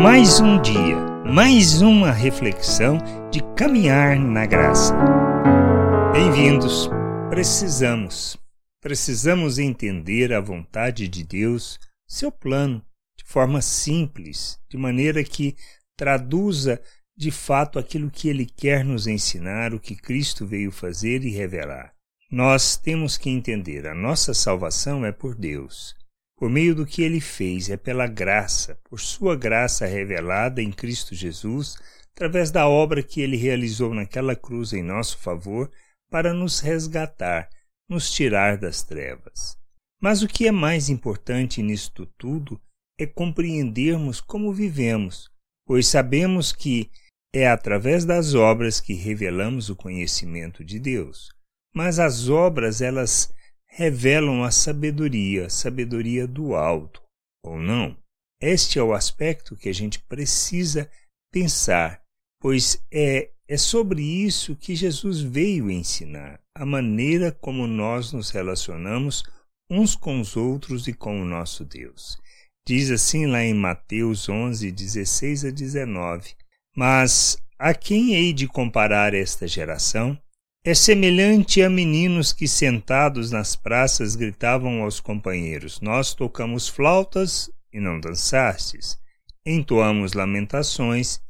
Mais um dia, mais uma reflexão de caminhar na graça. Bem-vindos. Precisamos, precisamos entender a vontade de Deus, seu plano, de forma simples, de maneira que traduza de fato aquilo que ele quer nos ensinar, o que Cristo veio fazer e revelar. Nós temos que entender, a nossa salvação é por Deus por meio do que ele fez, é pela graça, por sua graça revelada em Cristo Jesus, através da obra que ele realizou naquela cruz em nosso favor, para nos resgatar, nos tirar das trevas. Mas o que é mais importante nisto tudo é compreendermos como vivemos, pois sabemos que é através das obras que revelamos o conhecimento de Deus. Mas as obras, elas revelam a sabedoria, sabedoria do alto, ou não? Este é o aspecto que a gente precisa pensar, pois é, é sobre isso que Jesus veio ensinar, a maneira como nós nos relacionamos uns com os outros e com o nosso Deus. Diz assim lá em Mateus 11, 16 a 19: Mas a quem hei de comparar esta geração? É semelhante a meninos que sentados nas praças gritavam aos companheiros: Nós tocamos flautas e não dançastes, entoamos lamentações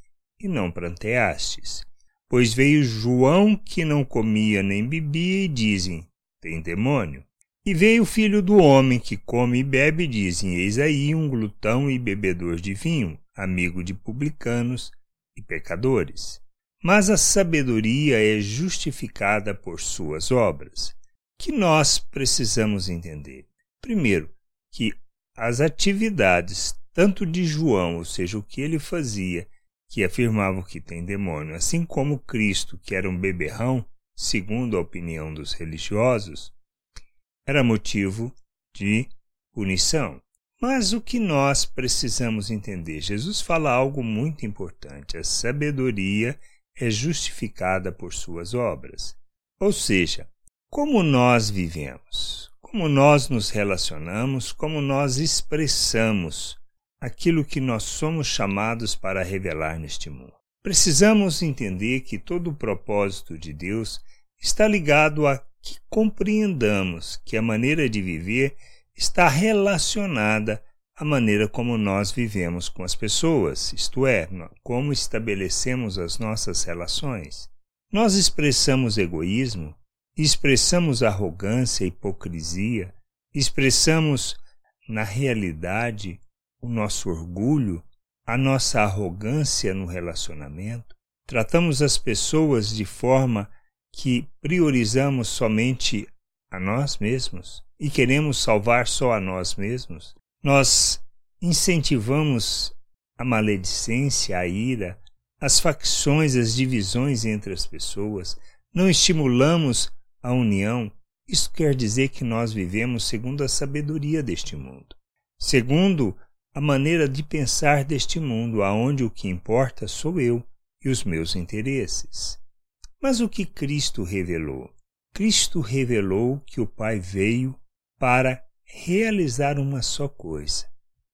e não pranteastes. Pois veio João que não comia nem bebia e dizem: Tem demônio. E veio o filho do homem que come e bebe e dizem: Eis aí um glutão e bebedor de vinho, amigo de publicanos e pecadores. Mas a sabedoria é justificada por suas obras. Que nós precisamos entender? Primeiro, que as atividades, tanto de João, ou seja, o que ele fazia, que afirmavam que tem demônio, assim como Cristo, que era um beberrão, segundo a opinião dos religiosos, era motivo de punição. Mas o que nós precisamos entender? Jesus fala algo muito importante: a sabedoria é justificada por suas obras. Ou seja, como nós vivemos, como nós nos relacionamos, como nós expressamos aquilo que nós somos chamados para revelar neste mundo. Precisamos entender que todo o propósito de Deus está ligado a que compreendamos que a maneira de viver está relacionada a maneira como nós vivemos com as pessoas, isto é, como estabelecemos as nossas relações. Nós expressamos egoísmo, expressamos arrogância, hipocrisia, expressamos, na realidade, o nosso orgulho, a nossa arrogância no relacionamento. Tratamos as pessoas de forma que priorizamos somente a nós mesmos e queremos salvar só a nós mesmos. Nós incentivamos a maledicência, a ira, as facções, as divisões entre as pessoas, não estimulamos a união. Isso quer dizer que nós vivemos segundo a sabedoria deste mundo, segundo a maneira de pensar deste mundo, aonde o que importa sou eu e os meus interesses. Mas o que Cristo revelou? Cristo revelou que o Pai veio para realizar uma só coisa: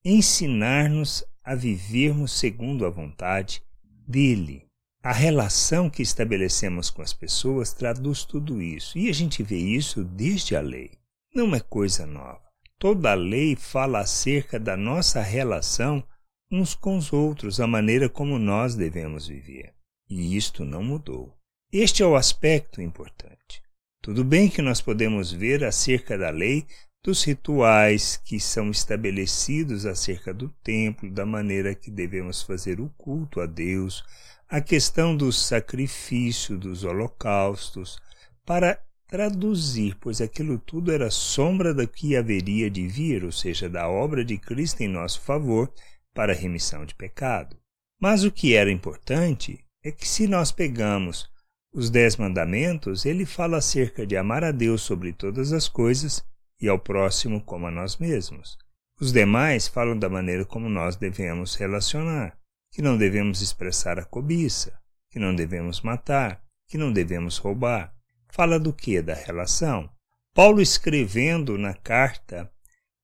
ensinar-nos a vivermos segundo a vontade dele. A relação que estabelecemos com as pessoas traduz tudo isso, e a gente vê isso desde a lei. Não é coisa nova. Toda a lei fala acerca da nossa relação uns com os outros, a maneira como nós devemos viver. E isto não mudou. Este é o aspecto importante. Tudo bem que nós podemos ver acerca da lei dos rituais que são estabelecidos acerca do templo, da maneira que devemos fazer o culto a Deus, a questão do sacrifício, dos holocaustos, para traduzir, pois aquilo tudo era sombra do que haveria de vir, ou seja, da obra de Cristo em nosso favor para a remissão de pecado. Mas o que era importante é que se nós pegamos os Dez Mandamentos, ele fala acerca de amar a Deus sobre todas as coisas e ao próximo como a nós mesmos. Os demais falam da maneira como nós devemos relacionar, que não devemos expressar a cobiça, que não devemos matar, que não devemos roubar. Fala do que? Da relação. Paulo escrevendo na carta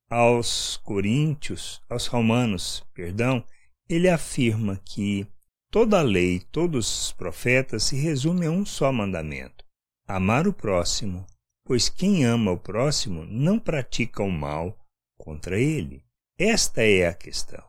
aos Coríntios, aos Romanos, perdão, ele afirma que toda a lei, todos os profetas se resumem a um só mandamento: amar o próximo, pois quem ama o próximo não pratica o mal contra ele. Esta é a questão.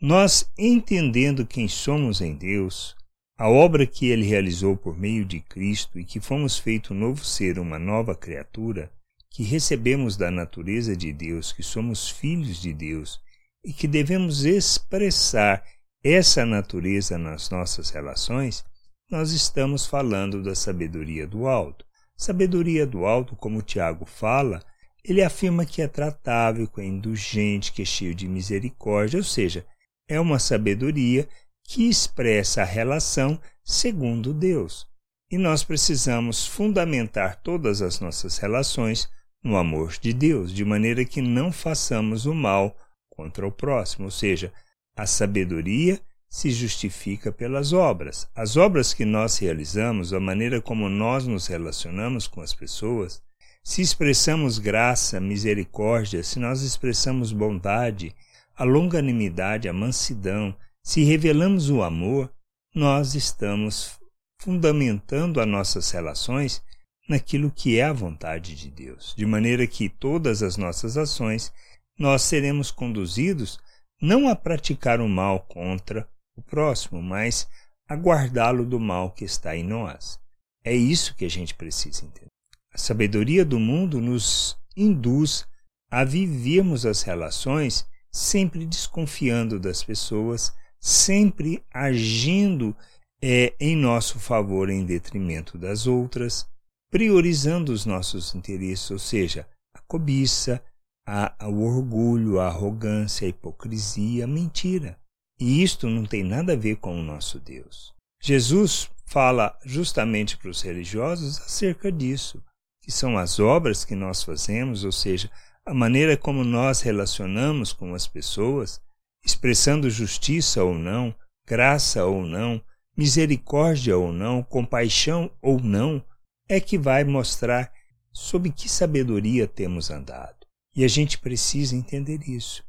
Nós, entendendo quem somos em Deus, a obra que ele realizou por meio de Cristo e que fomos feito um novo ser, uma nova criatura, que recebemos da natureza de Deus, que somos filhos de Deus e que devemos expressar essa natureza nas nossas relações, nós estamos falando da sabedoria do alto. Sabedoria do alto, como Tiago fala, ele afirma que é tratável, que é indulgente, que é cheio de misericórdia, ou seja, é uma sabedoria que expressa a relação segundo Deus. E nós precisamos fundamentar todas as nossas relações no amor de Deus, de maneira que não façamos o mal contra o próximo, ou seja, a sabedoria se justifica pelas obras. As obras que nós realizamos, a maneira como nós nos relacionamos com as pessoas, se expressamos graça, misericórdia, se nós expressamos bondade, a longanimidade, a mansidão, se revelamos o amor, nós estamos fundamentando as nossas relações naquilo que é a vontade de Deus, de maneira que todas as nossas ações nós seremos conduzidos não a praticar o mal contra o próximo, mas a guardá-lo do mal que está em nós. É isso que a gente precisa entender. A sabedoria do mundo nos induz a vivermos as relações sempre desconfiando das pessoas, sempre agindo é, em nosso favor em detrimento das outras, priorizando os nossos interesses, ou seja, a cobiça, a, o orgulho, a arrogância, a hipocrisia, a mentira. E isto não tem nada a ver com o nosso Deus. Jesus fala justamente para os religiosos acerca disso, que são as obras que nós fazemos, ou seja, a maneira como nós relacionamos com as pessoas, expressando justiça ou não, graça ou não, misericórdia ou não, compaixão ou não, é que vai mostrar sob que sabedoria temos andado. E a gente precisa entender isso.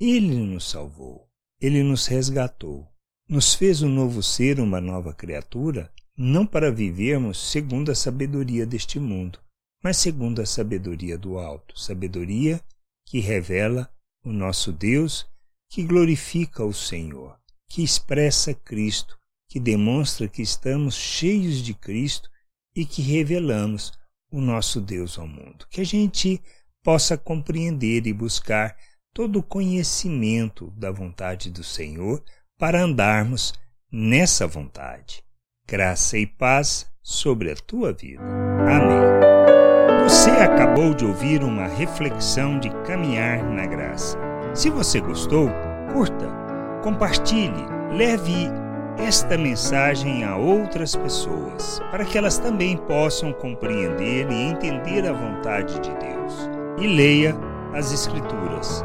Ele nos salvou, ele nos resgatou, nos fez um novo ser, uma nova criatura, não para vivermos segundo a sabedoria deste mundo, mas segundo a sabedoria do alto, sabedoria que revela o nosso Deus, que glorifica o Senhor, que expressa Cristo, que demonstra que estamos cheios de Cristo e que revelamos o nosso Deus ao mundo. Que a gente possa compreender e buscar todo o conhecimento da vontade do Senhor para andarmos nessa vontade. Graça e paz sobre a tua vida. Amém. Você acabou de ouvir uma reflexão de caminhar na graça. Se você gostou, curta, compartilhe, leve esta mensagem a outras pessoas, para que elas também possam compreender e entender a vontade de Deus e leia as Escrituras,